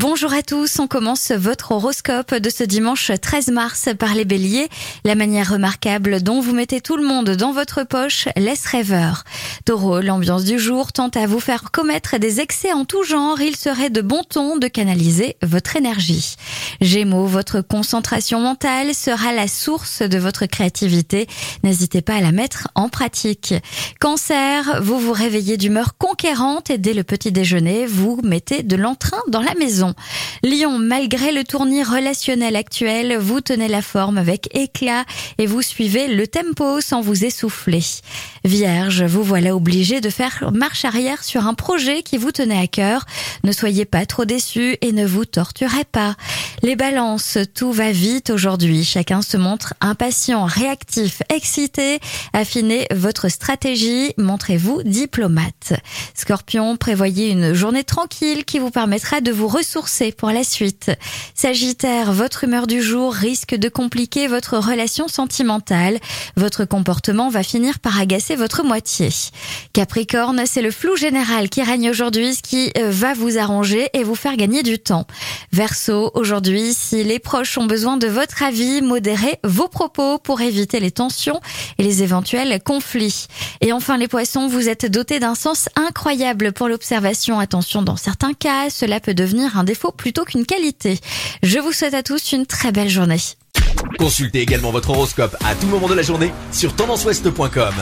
Bonjour à tous, on commence votre horoscope de ce dimanche 13 mars par les béliers. La manière remarquable dont vous mettez tout le monde dans votre poche laisse rêveur. Taureau, l'ambiance du jour tente à vous faire commettre des excès en tout genre, il serait de bon ton de canaliser votre énergie. Gémeaux, votre concentration mentale sera la source de votre créativité, n'hésitez pas à la mettre en pratique. Cancer, vous vous réveillez d'humeur conquérante et dès le petit déjeuner, vous mettez de l'entrain dans la maison. Lyon, malgré le tournir relationnel actuel, vous tenez la forme avec éclat et vous suivez le tempo sans vous essouffler. Vierge, vous voilà obligé de faire marche arrière sur un projet qui vous tenait à cœur. Ne soyez pas trop déçus et ne vous torturez pas. Les balances, tout va vite aujourd'hui. Chacun se montre impatient, réactif, excité. Affinez votre stratégie, montrez-vous diplomate. Scorpion, prévoyez une journée tranquille qui vous permettra de vous ressourcer pour la suite. Sagittaire, votre humeur du jour risque de compliquer votre relation sentimentale. Votre comportement va finir par agacer votre moitié. Capricorne, c'est le flou général qui règne aujourd'hui, ce qui euh, va vous arranger et vous faire gagner du temps. Verseau, si les proches ont besoin de votre avis, modérez vos propos pour éviter les tensions et les éventuels conflits. Et enfin, les poissons, vous êtes dotés d'un sens incroyable pour l'observation. Attention, dans certains cas, cela peut devenir un défaut plutôt qu'une qualité. Je vous souhaite à tous une très belle journée. Consultez également votre horoscope à tout moment de la journée sur tendanceouest.com.